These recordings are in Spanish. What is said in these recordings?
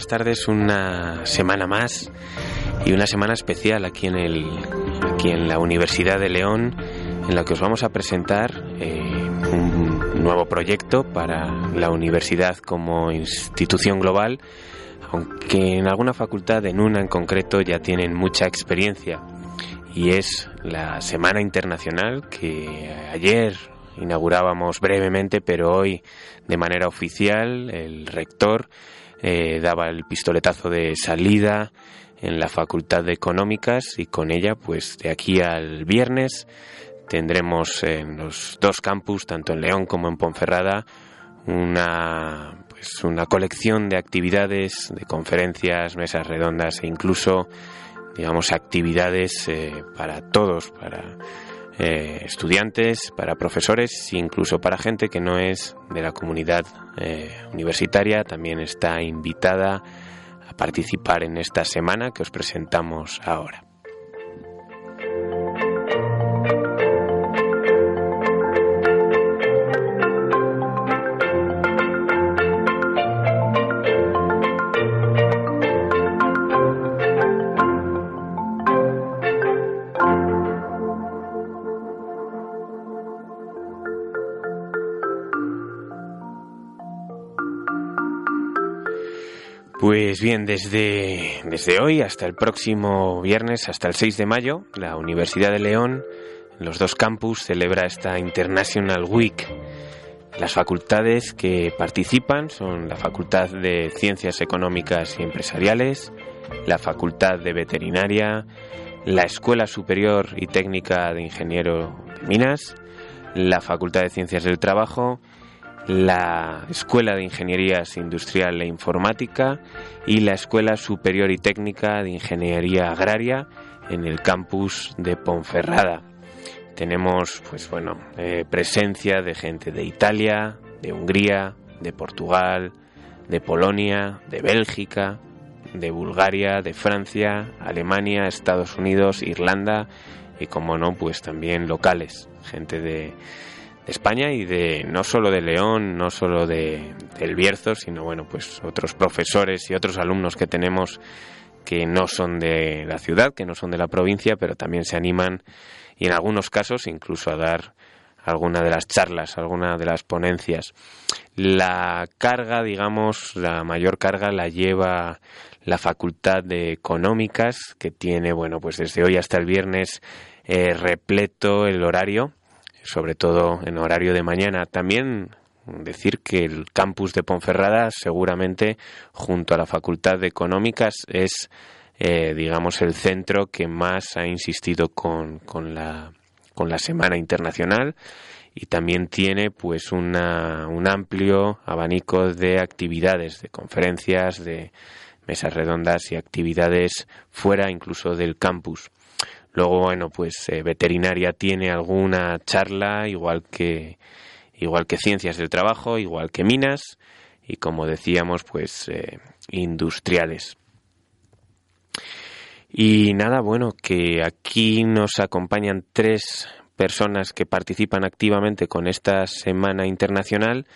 Buenas tardes, una semana más y una semana especial aquí en, el, aquí en la Universidad de León, en la que os vamos a presentar eh, un nuevo proyecto para la universidad como institución global, aunque en alguna facultad, en una en concreto, ya tienen mucha experiencia, y es la Semana Internacional que ayer inaugurábamos brevemente, pero hoy de manera oficial el rector eh, daba el pistoletazo de salida en la Facultad de Económicas y con ella, pues de aquí al viernes tendremos en los dos campus, tanto en León como en Ponferrada, una pues una colección de actividades, de conferencias, mesas redondas e incluso digamos actividades eh, para todos, para eh, estudiantes, para profesores e incluso para gente que no es de la comunidad eh, universitaria. También está invitada a participar en esta semana que os presentamos ahora. Pues bien, desde, desde hoy hasta el próximo viernes, hasta el 6 de mayo, la Universidad de León, los dos campus, celebra esta International Week. Las facultades que participan son la Facultad de Ciencias Económicas y Empresariales, la Facultad de Veterinaria, la Escuela Superior y Técnica de Ingeniero de Minas, la Facultad de Ciencias del Trabajo la Escuela de Ingenierías Industrial e Informática y la Escuela Superior y Técnica de Ingeniería Agraria en el campus de Ponferrada. Tenemos, pues bueno, eh, presencia de gente de Italia, de Hungría, de Portugal, de Polonia, de Bélgica, de Bulgaria, de Francia, Alemania, Estados Unidos, Irlanda y, como no, pues también locales, gente de España y de no solo de León, no solo de del Bierzo, sino bueno, pues otros profesores y otros alumnos que tenemos que no son de la ciudad, que no son de la provincia, pero también se animan y en algunos casos incluso a dar alguna de las charlas, alguna de las ponencias. La carga, digamos, la mayor carga la lleva la Facultad de Económicas, que tiene, bueno, pues desde hoy hasta el viernes eh, repleto el horario sobre todo en horario de mañana. También decir que el campus de Ponferrada seguramente junto a la Facultad de Económicas es eh, digamos el centro que más ha insistido con, con, la, con la Semana Internacional y también tiene pues una, un amplio abanico de actividades, de conferencias, de mesas redondas y actividades fuera incluso del campus. Luego, bueno, pues eh, veterinaria tiene alguna charla, igual que, igual que ciencias del trabajo, igual que minas y, como decíamos, pues eh, industriales. Y nada, bueno, que aquí nos acompañan tres personas que participan activamente con esta Semana Internacional.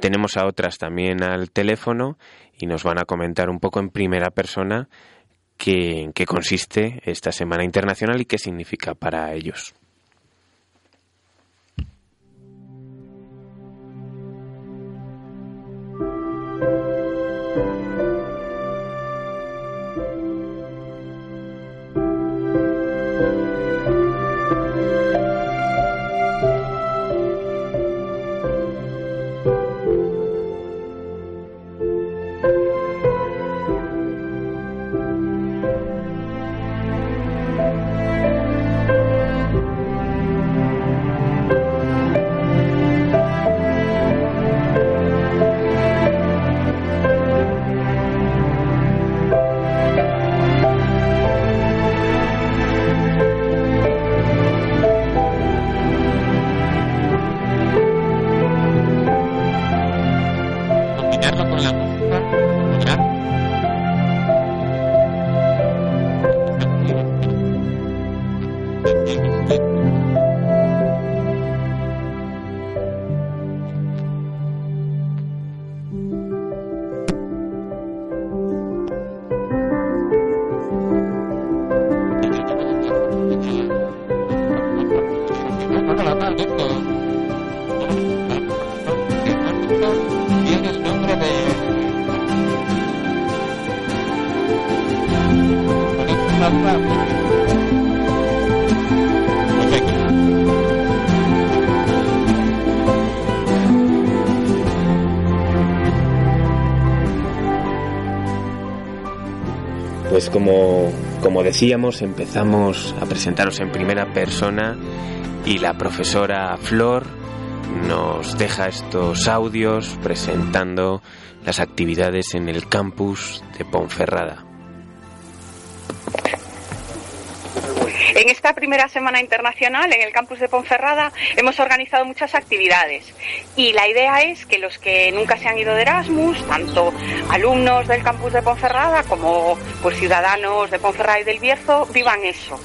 Tenemos a otras también al teléfono y nos van a comentar un poco en primera persona en qué consiste esta Semana Internacional y qué significa para ellos. Pues como, como decíamos, empezamos a presentaros en primera persona y la profesora Flor nos deja estos audios presentando las actividades en el campus de Ponferrada. Primera semana internacional en el campus de Ponferrada hemos organizado muchas actividades y la idea es que los que nunca se han ido de Erasmus, tanto alumnos del campus de Ponferrada como pues ciudadanos de Ponferrada y del Bierzo, vivan eso.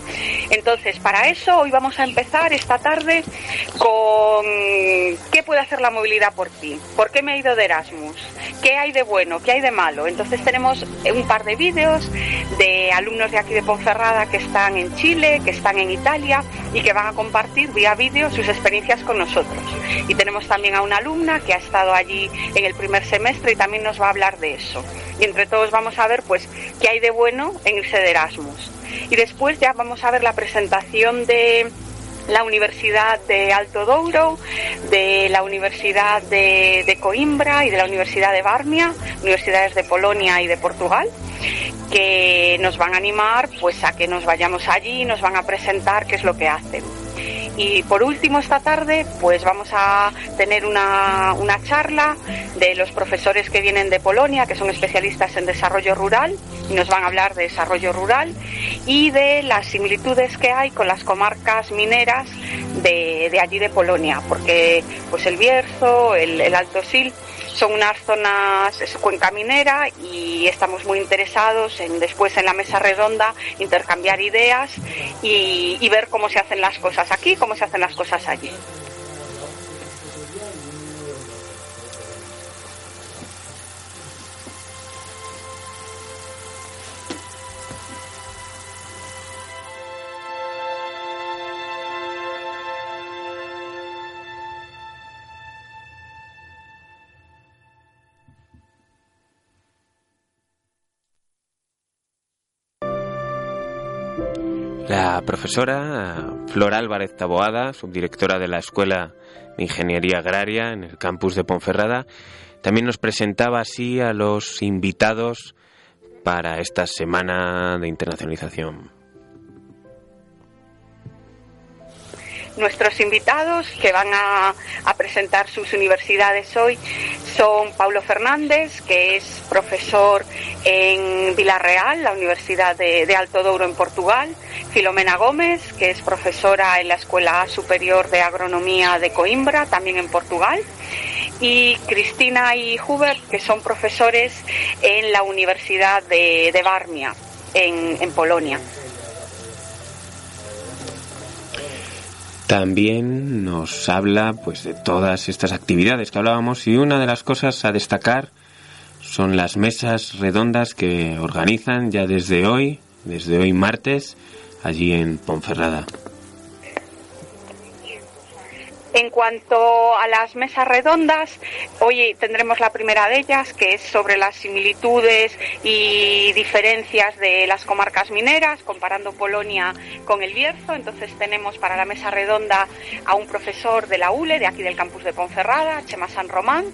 Entonces, para eso hoy vamos a empezar esta tarde con qué puede hacer la movilidad por ti, por qué me he ido de Erasmus, qué hay de bueno, qué hay de malo. Entonces tenemos un par de vídeos de alumnos de aquí de Ponferrada que están en Chile, que están en Italia y que van a compartir vía vídeo sus experiencias con nosotros. Y tenemos también a una alumna que ha estado allí en el primer semestre y también nos va a hablar de eso. Y entre todos vamos a ver pues qué hay de bueno en irse de Erasmus. Y después ya vamos a ver la presentación de la Universidad de Alto Douro, de la Universidad de, Coimbra y de la Universidad de Barmia, universidades de Polonia y de Portugal, que nos van a animar pues a que nos vayamos allí y nos van a presentar qué es lo que hacen. Y por último, esta tarde, pues vamos a tener una, una, charla de los profesores que vienen de Polonia, que son especialistas en desarrollo rural, nos van a hablar de desarrollo rural y de las similitudes que hay con las comarcas mineras de, de allí de Polonia, porque pues el Bierzo, el, el Alto Sil, son unas zonas, es cuenca minera y estamos muy interesados en después en la mesa redonda intercambiar ideas y, y ver cómo se hacen las cosas aquí, cómo se hacen las cosas allí. La profesora Flor Álvarez Taboada, subdirectora de la Escuela de Ingeniería Agraria en el campus de Ponferrada, también nos presentaba así a los invitados para esta semana de internacionalización. Nuestros invitados que van a, presentar sus universidades hoy son Paulo Fernández, que es profesor en Villarreal, la Universidad de, Alto Douro en Portugal, Filomena Gómez, que es profesora en la Escuela Superior de Agronomía de Coimbra, también en Portugal, y Cristina y Hubert, que son profesores en la Universidad de, de en Polonia. También nos habla pues de todas estas actividades que hablábamos y una de las cosas a destacar son las mesas redondas que organizan ya desde hoy, desde hoy martes, allí en Ponferrada. En cuanto a las mesas redondas, hoy tendremos la primera de ellas, que es sobre las similitudes y diferencias de las comarcas mineras, comparando Polonia con el Bierzo. Entonces tenemos para la mesa redonda a un profesor de la ULE, de aquí del campus de Ponferrada, Chema San Román,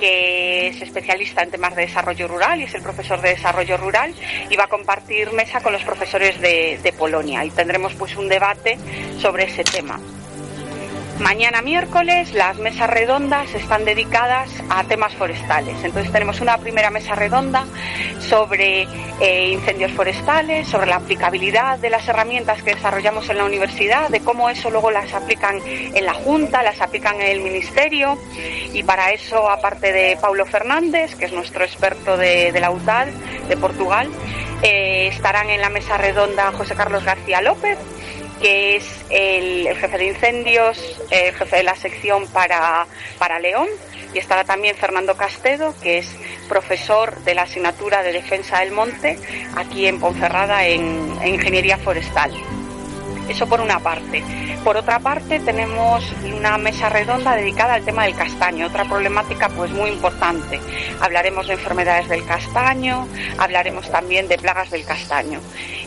que es especialista en temas de desarrollo rural y es el profesor de desarrollo rural y va a compartir mesa con los profesores de, de Polonia. Y tendremos pues un debate sobre ese tema. Mañana miércoles las mesas redondas están dedicadas a temas forestales. Entonces tenemos una primera mesa redonda sobre eh, incendios forestales, sobre la aplicabilidad de las herramientas que desarrollamos en la universidad, de cómo eso luego las aplican en la Junta, las aplican en el Ministerio. Y para eso, aparte de Paulo Fernández, que es nuestro experto de, la UTAD de Portugal, eh, estarán en la mesa redonda José Carlos García López, que es el, jefe de incendios, el jefe de la sección para, para León, y estará también Fernando Castedo, que es profesor de la asignatura de Defensa del Monte aquí en Ponferrada en Ingeniería Forestal. Eso por una parte. Por otra parte, tenemos una mesa redonda dedicada al tema del castaño, otra problemática pues muy importante. Hablaremos de enfermedades del castaño, hablaremos también de plagas del castaño.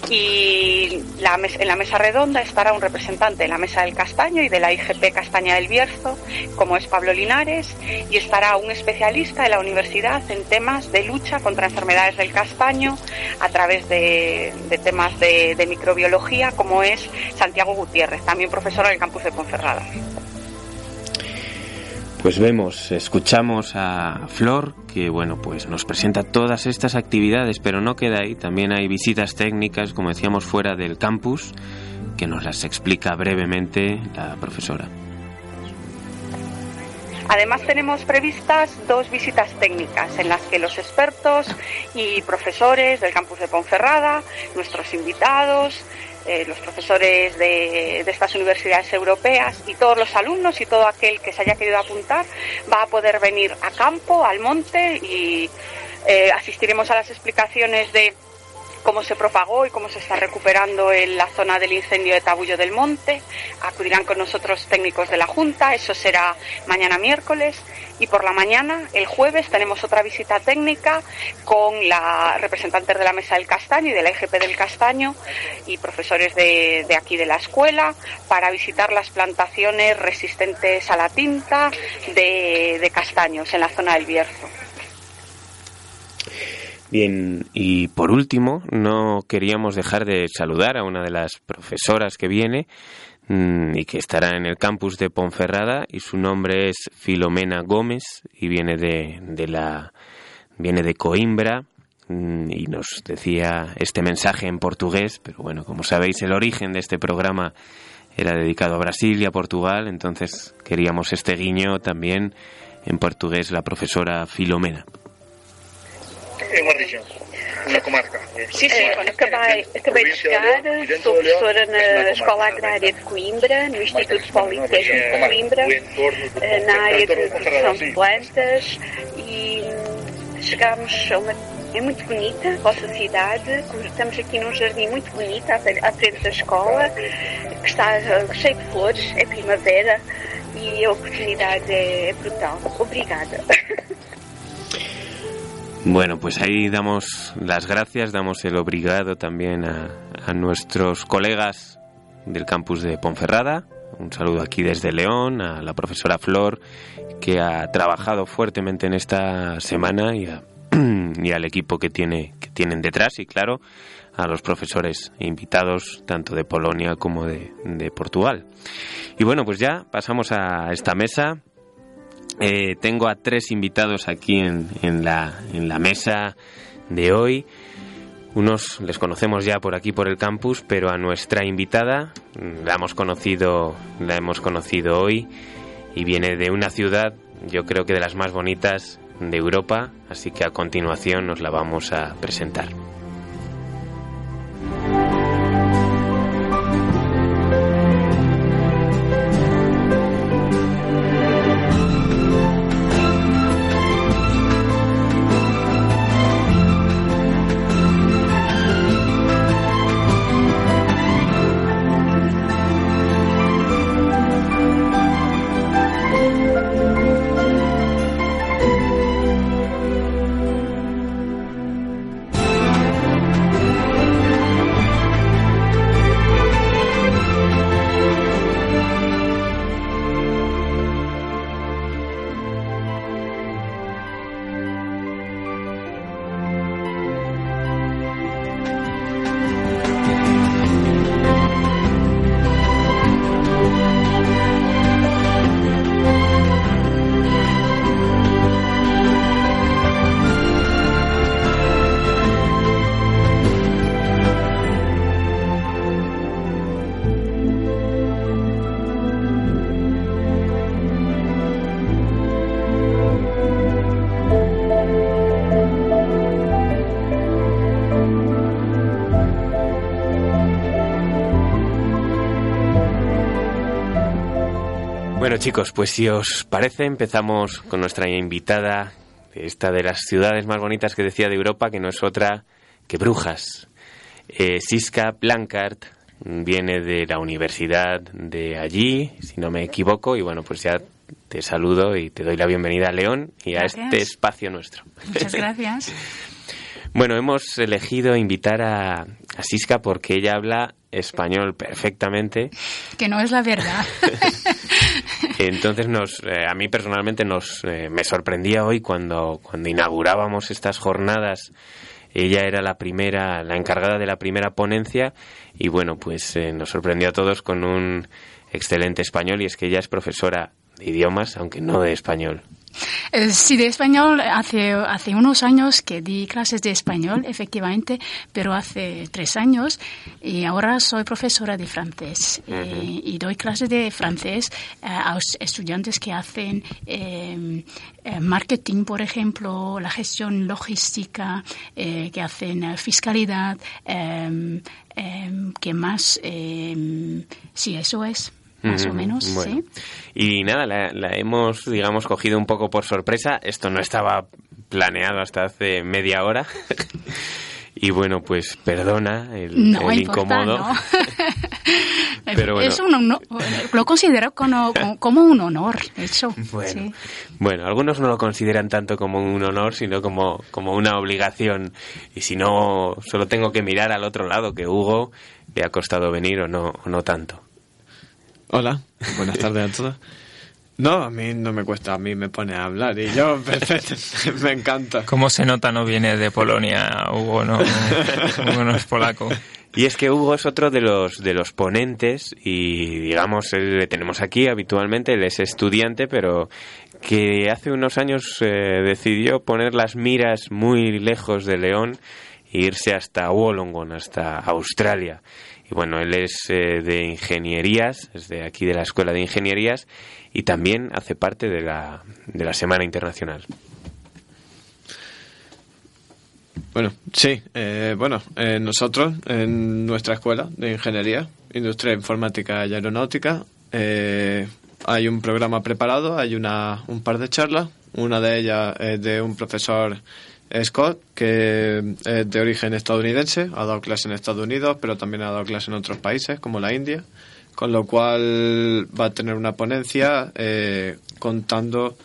Y en la mesa redonda estará un representante de la Mesa del Castaño y de la IGP Castaña del Bierzo, como es Pablo Linares, y estará un especialista de la universidad en temas de lucha contra enfermedades del castaño a través de, temas de microbiología, como es Santiago Gutiérrez, también profesor en el campus de Ponferrada. Pues vemos, escuchamos a Flor, que bueno, pues nos presenta todas estas actividades, pero no queda ahí, también hay visitas técnicas, como decíamos, fuera del campus, que nos las explica brevemente la profesora. Además tenemos previstas dos visitas técnicas en las que los expertos y profesores del campus de Ponferrada, nuestros invitados, eh, los profesores de, estas universidades europeas y todos los alumnos y todo aquel que se haya querido apuntar va a poder venir a campo, al monte y eh, asistiremos a las explicaciones de cómo se propagó y cómo se está recuperando en la zona del incendio de Tabullo del Monte. Acudirán con nosotros técnicos de la Junta, eso será mañana miércoles. Y por la mañana, el jueves, tenemos otra visita técnica con la representantes de la Mesa del Castaño y de la EGP del Castaño y profesores de, aquí de la escuela para visitar las plantaciones resistentes a la tinta de, de castaños en la zona del Bierzo. Bien, y por último, no queríamos dejar de saludar a una de las profesoras que viene mm, y que estará en el campus de Ponferrada y su nombre es Filomena Gómez y viene de, de la viene de Coimbra mm, y nos decía este mensaje en portugués, pero bueno, como sabéis el origen de este programa era dedicado a Brasil y a Portugal, entonces queríamos este guiño también en portugués la profesora Filomena. É uma região, uma comarca. Sim, sim. É, acabei, acabei de chegar, sou professora na Escola Agrária de Coimbra, no Instituto Politécnico de Coimbra, eh, na área de produção de plantas e hum, chegámos a uma é muito bonita a vossa cidade. Estamos aqui num jardim muito bonito à frente da escola, que está eh, cheio de flores, é primavera e a oportunidade é brutal. Obrigada. Bueno, pues ahí damos las gracias, damos el obrigado también a, nuestros colegas del campus de Ponferrada. Un saludo aquí desde León, a la profesora Flor, que ha trabajado fuertemente en esta semana y, y al equipo que, tiene, que tienen detrás y, claro, a los profesores invitados tanto de Polonia como de, de Portugal. Y bueno, pues ya pasamos a esta mesa. Eh, tengo a tres invitados aquí en, en, la, en la mesa de hoy. Unos les conocemos ya por aquí por el campus, pero a nuestra invitada la hemos conocido, la hemos conocido hoy y viene de una ciudad, yo creo que de las más bonitas de Europa, así que a continuación nos la vamos a presentar. Chicos, pues si os parece, empezamos con nuestra invitada, esta de las ciudades más bonitas que decía de Europa, que no es otra que Brujas. Eh, Siska Blancard viene de la universidad de allí, si no me equivoco, y bueno, pues ya te saludo y te doy la bienvenida a León y a este espacio nuestro. Muchas gracias. bueno, hemos elegido invitar a, a Siska porque ella habla español perfectamente. Que no es la verdad. Entonces nos, eh, a mí personalmente nos, eh, me sorprendía hoy cuando, cuando inaugurábamos estas jornadas. Ella era la primera, la encargada de la primera ponencia y bueno, pues eh, nos sorprendió a todos con un excelente español y es que ella es profesora de idiomas, aunque no de español. Eh, sí, de español hace, hace unos años que di clases de español, efectivamente, pero hace tres años y ahora soy profesora de francés eh, y doy clases de francés eh, a estudiantes que hacen em, marketing, por ejemplo, la gestión logística, que hacen fiscalidad, em, em, que más, sí, eso es más o menos, sí. Y nada, la, hemos, digamos, cogido un poco por sorpresa. Esto no estaba planeado hasta hace media hora. y bueno, pues perdona el, no, incómodo. No. Pero bueno. es un, lo considero como, como, un honor, hecho. Bueno, bueno, algunos no lo consideran tanto como un honor, sino como, como una obligación. Y si no, solo tengo que mirar al otro lado, que Hugo le ha costado venir o no, o no tanto. Hola, buenas tardes a todos. No, a mí no me cuesta, a mí me pone a hablar y yo, perfecto, me encanta. ¿Cómo se nota no viene de Polonia, Hugo, no, Hugo no es polaco? Y es que Hugo es otro de los, de los ponentes y, digamos, le tenemos aquí habitualmente, él es estudiante, pero que hace unos años eh, decidió poner las miras muy lejos de León e irse hasta Wollongong, hasta Australia. Y bueno, él es eh, de ingenierías, es de aquí de la Escuela de Ingenierías y también hace parte de la, de la Semana Internacional. Bueno, sí, eh, bueno, eh, nosotros en nuestra escuela de Ingeniería, Industria Informática y Aeronáutica, hay un programa preparado, hay una, un par de charlas, una de ellas es de un profesor Scott, que es de origen estadounidense, ha dado clase en Estados Unidos, pero también ha dado clase en otros países, como la India, con lo cual va a tener una ponencia eh, contando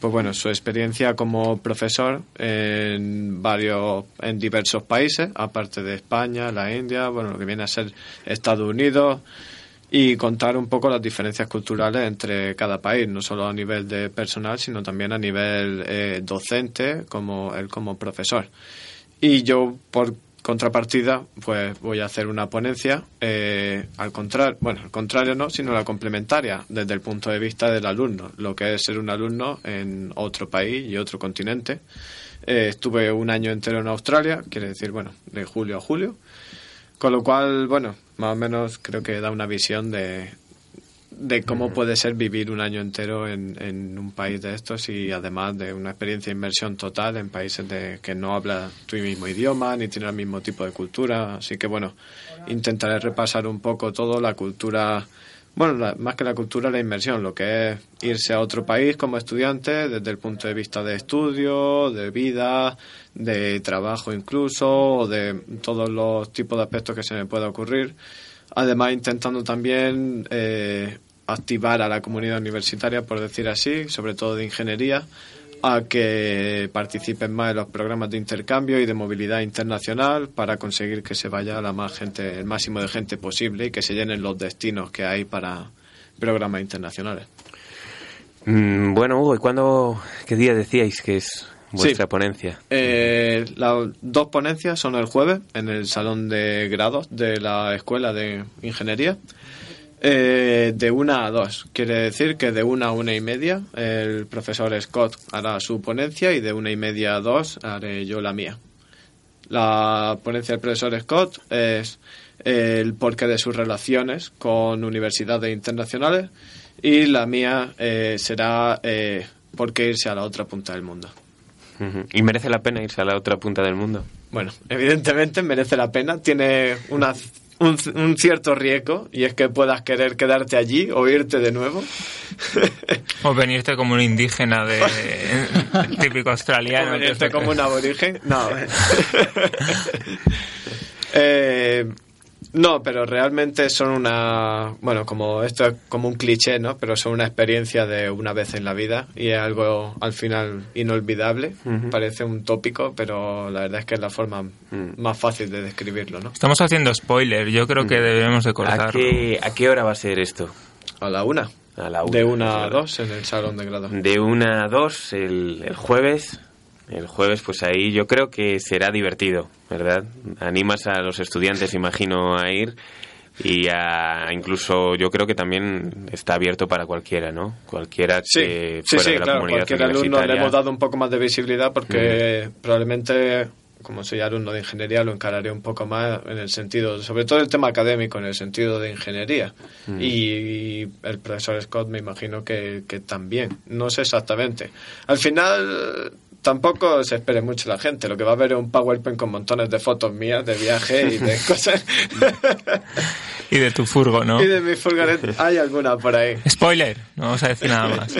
pues bueno, su experiencia como profesor en varios, en diversos países, aparte de España, la India, bueno, lo que viene a ser Estados Unidos, y contar un poco las diferencias culturales entre cada país, no solo a nivel de personal, sino también a nivel eh, docente, como él como profesor. Y yo, por contrapartida, pues voy a hacer una ponencia eh, al contrario, bueno, al contrario no, sino la complementaria desde el punto de vista del alumno, lo que es ser un alumno en otro país y otro continente. Eh, estuve un año entero en Australia, quiere decir, bueno, de julio a julio, con lo cual, bueno, más o menos creo que da una visión de, de cómo puede ser vivir un año entero en, en, un país de estos y además de una experiencia de inmersión total en países de que no habla tu mismo idioma ni tiene el mismo tipo de cultura. Así que bueno, intentaré repasar un poco todo la cultura, bueno, más que la cultura, la inmersión, lo que es irse a otro país como estudiante desde el punto de vista de estudio, de vida, de trabajo incluso, o de todos los tipos de aspectos que se me pueda ocurrir. Además intentando también eh, activar a la comunidad universitaria, por decir así, sobre todo de ingeniería, a que participen más en los programas de intercambio y de movilidad internacional para conseguir que se vaya la más gente, el máximo de gente posible y que se llenen los destinos que hay para programas internacionales. Mm, bueno, Hugo, ¿y cuándo, qué día decíais que es vuestra ponencia? Eh, las dos ponencias son el jueves en el salón de grados de la Escuela de Ingeniería eh, de una a dos. Quiere decir que de una a una y media el profesor Scott hará su ponencia y de una y media a dos haré yo la mía. La ponencia del profesor Scott es el porqué de sus relaciones con universidades internacionales y la mía eh, será eh, por qué irse a la otra punta del mundo. ¿Y merece la pena irse a la otra punta del mundo? Bueno, evidentemente merece la pena. Tiene una un, cierto riesgo y es que puedas querer quedarte allí o irte de nuevo. o venirte como un indígena de típico australiano. O venirte como un aborigen. No. eh, no, pero realmente son una, bueno, como esto es como un cliché, ¿no? Pero son una experiencia de una vez en la vida y es algo al final inolvidable. Parece un tópico, pero la verdad es que es la forma mm. más fácil de describirlo, ¿no? Estamos haciendo spoiler, yo creo que mm. debemos de cortarlo. ¿A qué, ¿A qué hora va a ser esto? A la una. A la una. De una a dos en el salón de grado. De una a dos el, el jueves el jueves, pues ahí yo creo que será divertido, ¿verdad? Animas a los estudiantes, imagino, a ir y a, incluso yo creo que también está abierto para cualquiera, ¿no? Cualquiera que sí, sí, de la claro, comunidad cualquier alumno le hemos dado un poco más de visibilidad porque probablemente como soy alumno de ingeniería lo encararé un poco más en el sentido, sobre todo el tema académico, en el sentido de ingeniería. Y, el profesor Scott me imagino que, que también, no sé exactamente. Al final tampoco se espere mucho la gente. Lo que va a ver es un PowerPoint con montones de fotos mías de viaje y de cosas. y de tu furgo, ¿no? Y de mi furgoneta. Hay alguna por ahí. Spoiler, no vamos a decir nada más.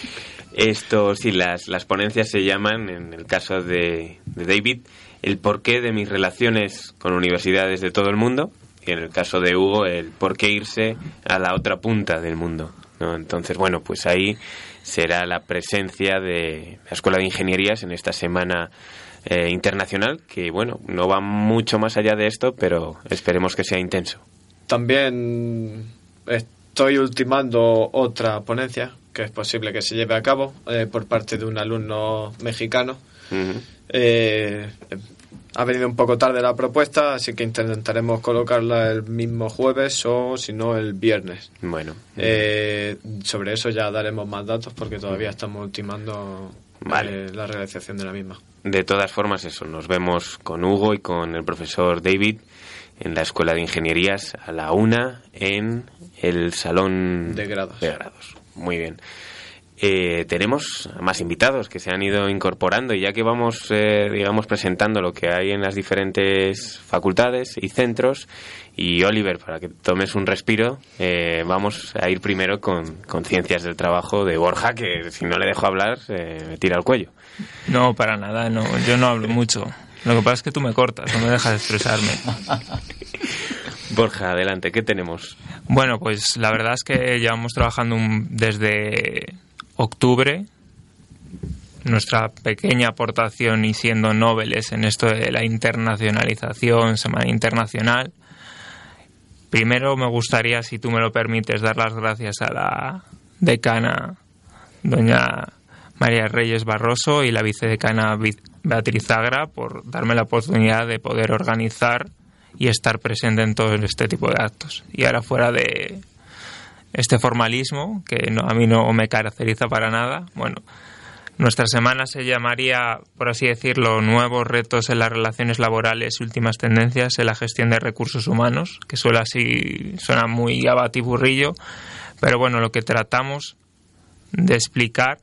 Esto, sí, las, las ponencias se llaman, en el caso de, de David, el porqué de mis relaciones con universidades de todo el mundo y en el caso de Hugo, el por qué irse a la otra punta del mundo. ¿no? Entonces, bueno, pues ahí será la presencia de la Escuela de Ingenierías en esta semana eh, internacional, que bueno, no va mucho más allá de esto, pero esperemos que sea intenso. También estoy ultimando otra ponencia que es posible que se lleve a cabo eh, por parte de un alumno mexicano ha venido un poco tarde la propuesta, así que intentaremos colocarla el mismo jueves o si no el viernes. Bueno. Eh, sobre eso ya daremos más datos porque todavía estamos ultimando eh, la realización de la misma. De todas formas, eso, nos vemos con Hugo y con el profesor David en la Escuela de Ingenierías a la una en el Salón de grados. De grados. Muy bien. Eh, tenemos más invitados que se han ido incorporando y ya que vamos, eh, digamos, presentando lo que hay en las diferentes facultades y centros, y Oliver, para que tomes un respiro, eh, vamos a ir primero con, con, Ciencias del Trabajo de Borja, que si no le dejo hablar, me tira al cuello. No, para nada, no, yo no hablo mucho. Lo que pasa es que tú me cortas, no me dejas expresarme. Borja, adelante, ¿qué tenemos? Bueno, pues la verdad es que llevamos trabajando desde octubre nuestra pequeña aportación y siendo nobles en esto de la internacionalización, Semana Internacional. Primero me gustaría, si tú me lo permites, dar las gracias a la decana, doña María Reyes Barroso, y la vicedecana Beatriz Agra por darme la oportunidad de poder organizar y estar presente en todo este tipo de actos. Y ahora fuera de este formalismo, que a mí no me caracteriza para nada, bueno, nuestra semana se llamaría, por así decirlo, Nuevos retos en las relaciones laborales y últimas tendencias en la gestión de recursos humanos, que suele así, suena muy abatiburrillo, pero bueno, lo que tratamos de explicar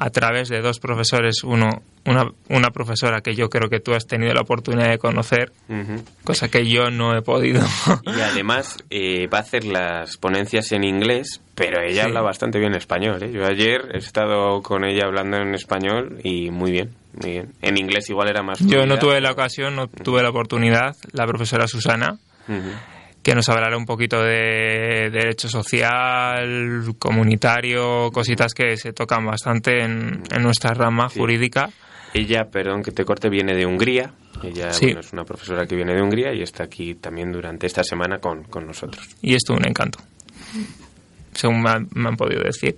a través de dos profesores, uno una, una profesora que yo creo que tú has tenido la oportunidad de conocer, cosa que yo no he podido. y además eh, va a hacer las ponencias en inglés, pero ella habla bastante bien español. ¿eh? Yo ayer he estado con ella hablando en español y muy bien, muy bien. En inglés igual era más... Yo no tuve la ocasión, no tuve la oportunidad, la profesora Susana que nos hablará un poquito de derecho social, comunitario, cositas que se tocan bastante en, nuestra rama jurídica. Ella, perdón que te corte, viene de Hungría. Ella es una profesora que viene de Hungría y está aquí también durante esta semana con, nosotros. Y esto un encanto según me han, podido decir.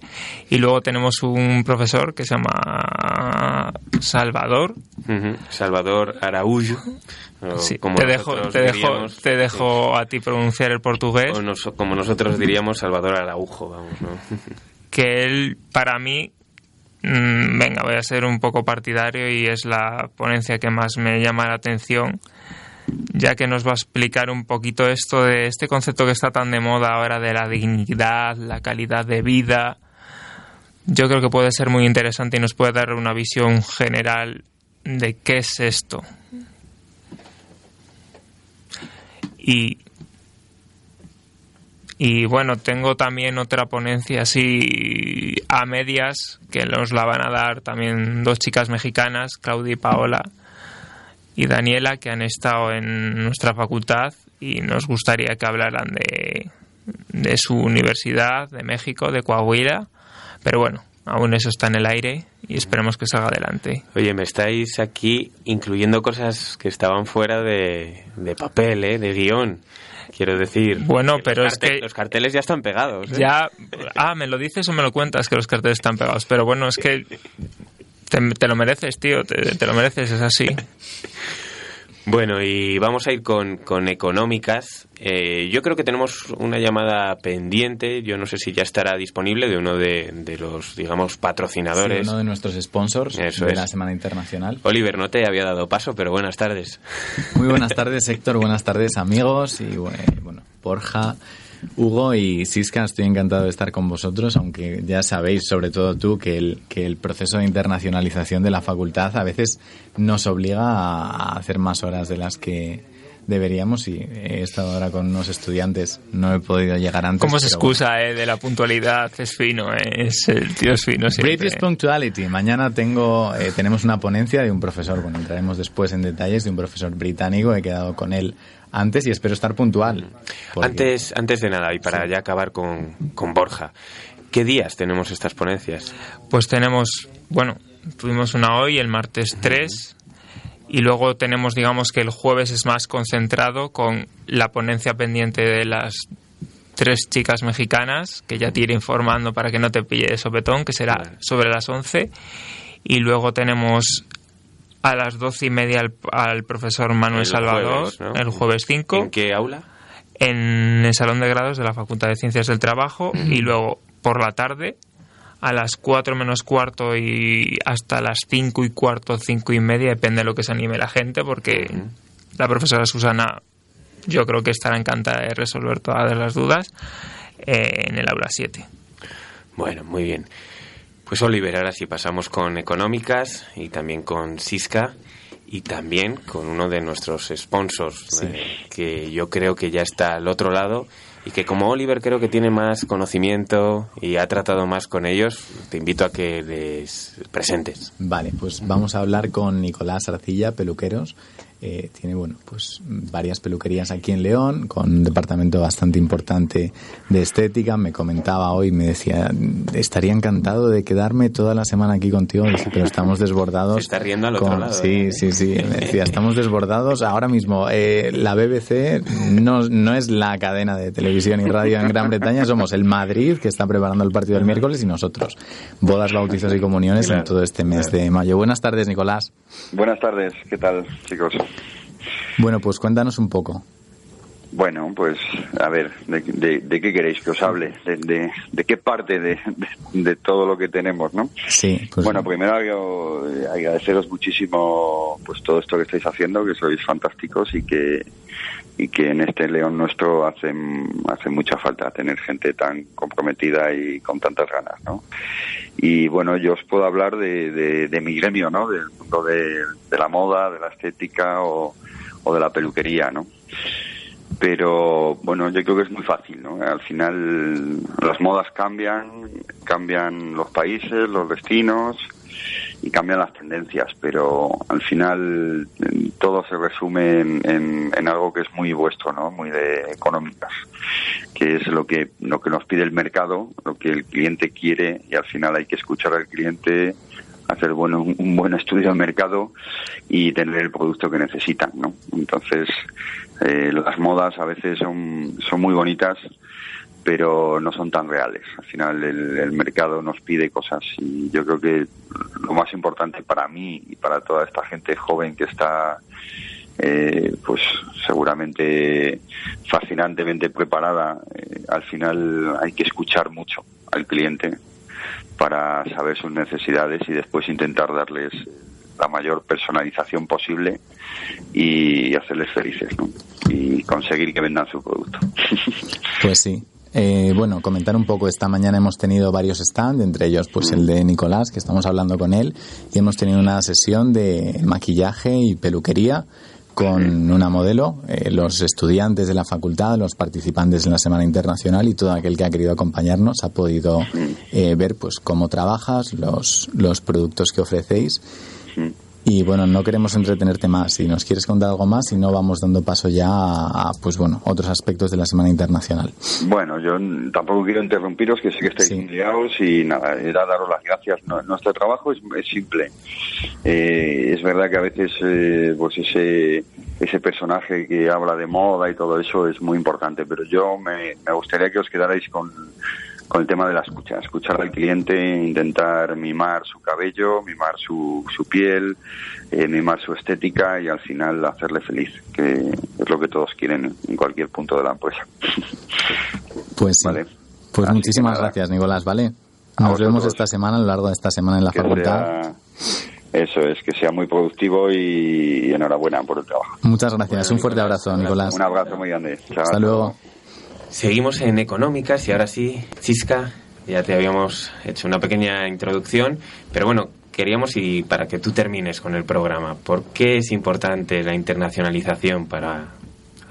Y luego tenemos un profesor que se llama Salvador. Salvador Araújo te dejo, te, dejo, te dejo a ti pronunciar el portugués. como nosotros diríamos, Salvador Araujo, vamos, ¿no? que él, para mí, mm, venga, voy a ser un poco partidario y es la ponencia que más me llama la atención, ya que nos va a explicar un poquito esto de este concepto que está tan de moda ahora de la dignidad, la calidad de vida. Yo creo que puede ser muy interesante y nos puede dar una visión general de qué es esto, Y, y bueno, tengo también otra ponencia así a medias que nos la van a dar también dos chicas mexicanas, Claudia y Paola y Daniela, que han estado en nuestra facultad y nos gustaría que hablaran de, de su universidad, de México, de Coahuila. Pero bueno, aún eso está en el aire y esperemos que salga adelante. Oye, me estáis aquí incluyendo cosas que estaban fuera de, de papel, ¿eh? de guion. Quiero decir, bueno, pero es que los carteles ya están pegados. ¿eh? Ya, ah, me lo dices o me lo cuentas que los carteles están pegados, pero bueno, es que te, lo mereces, tío, te, te lo mereces, es así. Bueno, y vamos a ir con, con económicas. Eh, yo creo que tenemos una llamada pendiente, yo no sé si ya estará disponible, de uno de, los, digamos, patrocinadores. uno de nuestros sponsors de la Semana Internacional. Oliver, no te había dado paso, pero buenas tardes. Muy buenas tardes, Héctor, buenas tardes, amigos, y bueno, Borja. Hugo y Siska, estoy encantado de estar con vosotros, aunque ya sabéis, sobre todo tú, que el, que el proceso de internacionalización de la facultad a veces nos obliga a hacer más horas de las que deberíamos y he estado ahora con unos estudiantes, no he podido llegar antes. ¿Cómo se excusa eh, de la puntualidad? Es fino, eh, es, el tío es fino siempre. British Punctuality. Mañana tengo, eh, tenemos una ponencia de un profesor, bueno, entraremos después en detalles, de un profesor británico, he quedado con él antes y espero estar puntual. Antes, antes de nada, y para ya acabar con, con Borja, ¿qué días tenemos estas ponencias? Pues tenemos, bueno, tuvimos una hoy, el martes 3, y luego tenemos, digamos que el jueves es más concentrado con la ponencia pendiente de las tres chicas mexicanas, que ya te iré informando para que no te pille de sopetón, que será sobre las 11. Y luego tenemos a las doce y media al, profesor Manuel Salvador, el jueves 5. ¿En qué aula? En el Salón de Grados de la Facultad de Ciencias del Trabajo y luego por la tarde a las 4 menos cuarto y hasta las 5 y cuarto, 5 y media, depende de lo que se anime la gente, porque la profesora Susana yo creo que estará encantada de resolver todas las dudas eh, en el aula 7. Bueno, muy bien. Pues Oliver, ahora sí pasamos con económicas y también con Cisca y también con uno de nuestros sponsors, eh, que yo creo que ya está al otro lado y que como Oliver creo que tiene más conocimiento y ha tratado más con ellos, te invito a que les presentes. Vale, pues vamos a hablar con Nicolás Arcilla, peluqueros, eh, tiene, bueno, pues varias peluquerías aquí en León, con un departamento bastante importante de estética. Me comentaba hoy, me decía, estaría encantado de quedarme toda la semana aquí contigo, pero estamos desbordados. Se está riendo al otro lado. Sí, ¿eh? sí, sí. Me decía, estamos desbordados ahora mismo. Eh, la BBC no, no es la cadena de televisión y radio en Gran Bretaña, somos el Madrid, que está preparando el partido del miércoles, y nosotros. Bodas, bautizos y comuniones en todo este mes de mayo. Buenas tardes, Nicolás. Buenas tardes, ¿qué tal, chicos? Bueno, pues cuéntanos un poco. Bueno, pues a ver, ¿de, qué queréis que os hable? ¿De, de, qué parte de, todo lo que tenemos, no? Sí. Pues bueno, primero agradeceros muchísimo pues todo esto que estáis haciendo, que sois fantásticos y que y que en este León nuestro hace, hace mucha falta tener gente tan comprometida y con tantas ganas, ¿no? Y bueno, yo os puedo hablar de, de, mi gremio, ¿no? Del mundo de, la moda, de la estética o, o de la peluquería, ¿no? pero bueno, yo creo que es muy fácil, ¿no? Al final las modas cambian, cambian los países, los destinos y cambian las tendencias, pero al final todo se resume en, en, algo que es muy vuestro, ¿no? Muy de económicas, que es lo que lo que nos pide el mercado, lo que el cliente quiere y al final hay que escuchar al cliente hacer bueno, un buen estudio de mercado y tener el producto que necesitan, ¿no? Entonces, eh, las modas a veces son, son muy bonitas, pero no son tan reales. Al final el, mercado nos pide cosas y yo creo que lo más importante para mí y para toda esta gente joven que está eh, pues seguramente fascinantemente preparada, eh, al final hay que escuchar mucho al cliente para saber sus necesidades y después intentar darles la mayor personalización posible y hacerles felices ¿no? y conseguir que vendan su producto. Pues sí. Eh, bueno, comentar un poco, esta mañana hemos tenido varios stands, entre ellos pues el de Nicolás, que estamos hablando con él, y hemos tenido una sesión de maquillaje y peluquería con una modelo, eh, los estudiantes de la facultad, los participantes en la Semana Internacional y todo aquel que ha querido acompañarnos ha podido eh, ver pues cómo trabajas, los, los productos que ofrecéis. Y bueno, no queremos entretenerte más. Si nos quieres contar algo más, si no, vamos dando paso ya a, pues bueno, otros aspectos de la Semana Internacional. Bueno, yo tampoco quiero interrumpiros, que sé que estáis liados y nada, era daros las gracias. nuestro trabajo es, simple. Eh, es verdad que a veces, eh, pues ese, ese personaje que habla de moda y todo eso es muy importante, pero yo me, me gustaría que os quedarais con con el tema de la escucha, escuchar al cliente, intentar mimar su cabello, mimar su, su piel, eh, mimar su estética y al final hacerle feliz, que es lo que todos quieren en cualquier punto de la empresa. Pues sí. Pues muchísimas gracias, Nicolás, ¿vale? Nos vemos esta semana, a lo largo de esta semana en la facultad. eso es, que sea muy productivo y, enhorabuena por el trabajo. Muchas gracias. Un fuerte abrazo, Nicolás. Un abrazo muy grande. Hasta luego. Seguimos en económicas y ahora sí, Chisca, ya te habíamos hecho una pequeña introducción, pero bueno, queríamos y para que tú termines con el programa, ¿por qué es importante la internacionalización para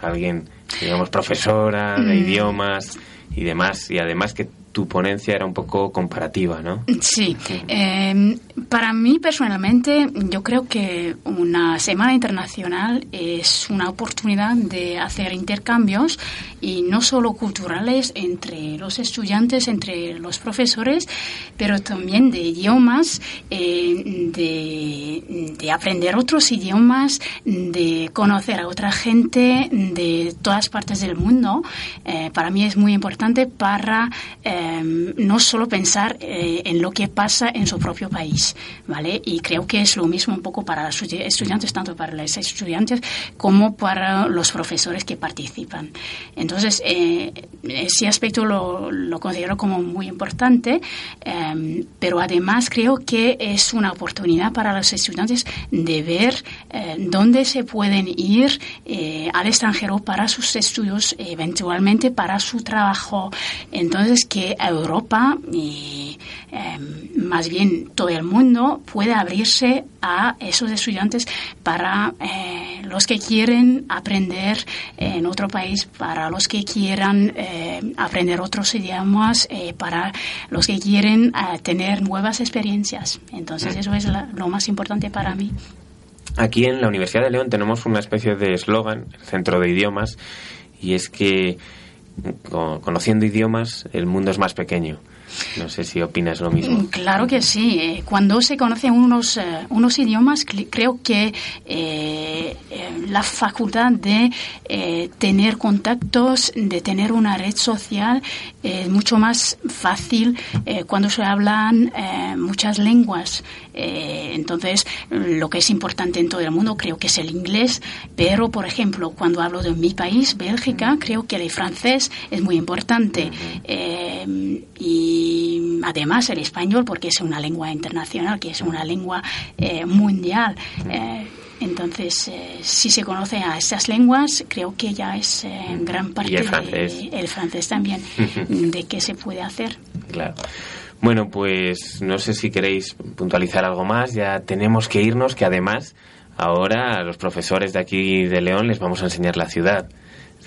alguien, digamos, profesora de mm. idiomas y demás, y además que tu ponencia era un poco comparativa, ¿no? Sí. Em, para mí personalmente, yo creo que una semana internacional es una oportunidad de hacer intercambios y no solo culturales entre los estudiantes, entre los profesores, pero también de idiomas, eh, de, de aprender otros idiomas, de conocer a otra gente de todas partes del mundo. Eh, para mí es muy importante para Em, no solo pensar eh, en lo que pasa en su propio país, ¿vale? Y creo que es lo mismo un poco para los estudiantes, tanto para los estudiantes como para los profesores que participan. Entonces, eh, ese aspecto lo, lo, considero como muy importante, em, pero además creo que es una oportunidad para los estudiantes de ver eh, dónde se pueden ir al extranjero para sus estudios, eventualmente para su trabajo. Entonces, que Europa y em, más bien todo el mundo puede abrirse a esos estudiantes para eh, los que quieren aprender en otro país, para los que quieran eh, aprender otros idiomas, eh, para los que quieren tener nuevas experiencias. Entonces eso es lo más importante para mí. aquí en la Universidad de León tenemos una especie de eslogan, el Centro de Idiomas, y es que conociendo idiomas el mundo es más pequeño. No sé si opinas lo mismo. Mm, claro que sí. Eh, cuando se conocen unos, eh, unos idiomas, creo que eh, la facultad de tener contactos, de tener una red social, es mucho más fácil cuando se hablan muchas lenguas. entonces, lo que es importante en todo el mundo creo que es el inglés, pero, por ejemplo, cuando hablo de mi país, Bélgica, creo que el francés es muy importante. y y además el español porque es una lengua internacional, que es una lengua eh, mundial. Eh, entonces, eh, si se conoce a esas lenguas, creo que ya es gran parte el francés? el francés también de qué se puede hacer. Claro. Bueno, pues no sé si queréis puntualizar algo más. Ya tenemos que irnos, que además ahora a los profesores de aquí de León les vamos a enseñar la ciudad.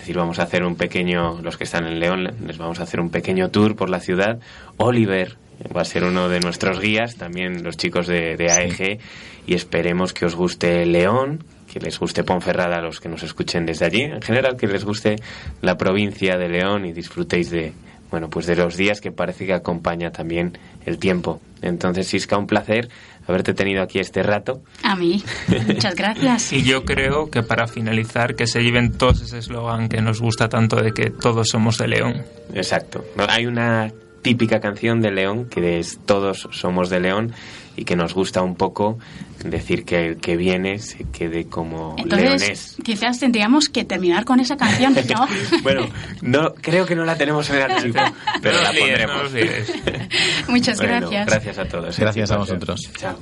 Decir, vamos a hacer un pequeño, los que están en León, les vamos a hacer un pequeño tour por la ciudad. Oliver va a ser uno de nuestros guías, también los chicos de, AEG, y esperemos que os guste León, que les guste Ponferrada a los que nos escuchen desde allí, en general que les guste la provincia de León y disfrutéis de, bueno, pues de los días que parece que acompaña también el tiempo. Entonces, Siska, un placer haberte tenido aquí este rato. A mí. Muchas gracias. y yo creo que para finalizar, que se lleven todos ese eslogan que nos gusta tanto de que todos somos de León. Exacto. Hay una típica canción de León que es Todos somos de León y que nos gusta un poco decir que el que viene se quede como Entonces, Quizás tendríamos que terminar con esa canción, ¿no? bueno, no, creo que no la tenemos en el archivo, pero la pondremos. Muchas gracias. Gracias a todos. ¿eh? Gracias a vosotros. Chao.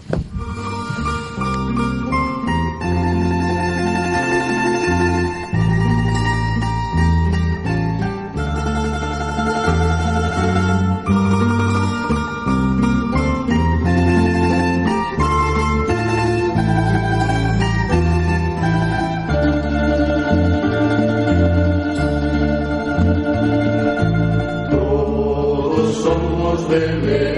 Hallelujah.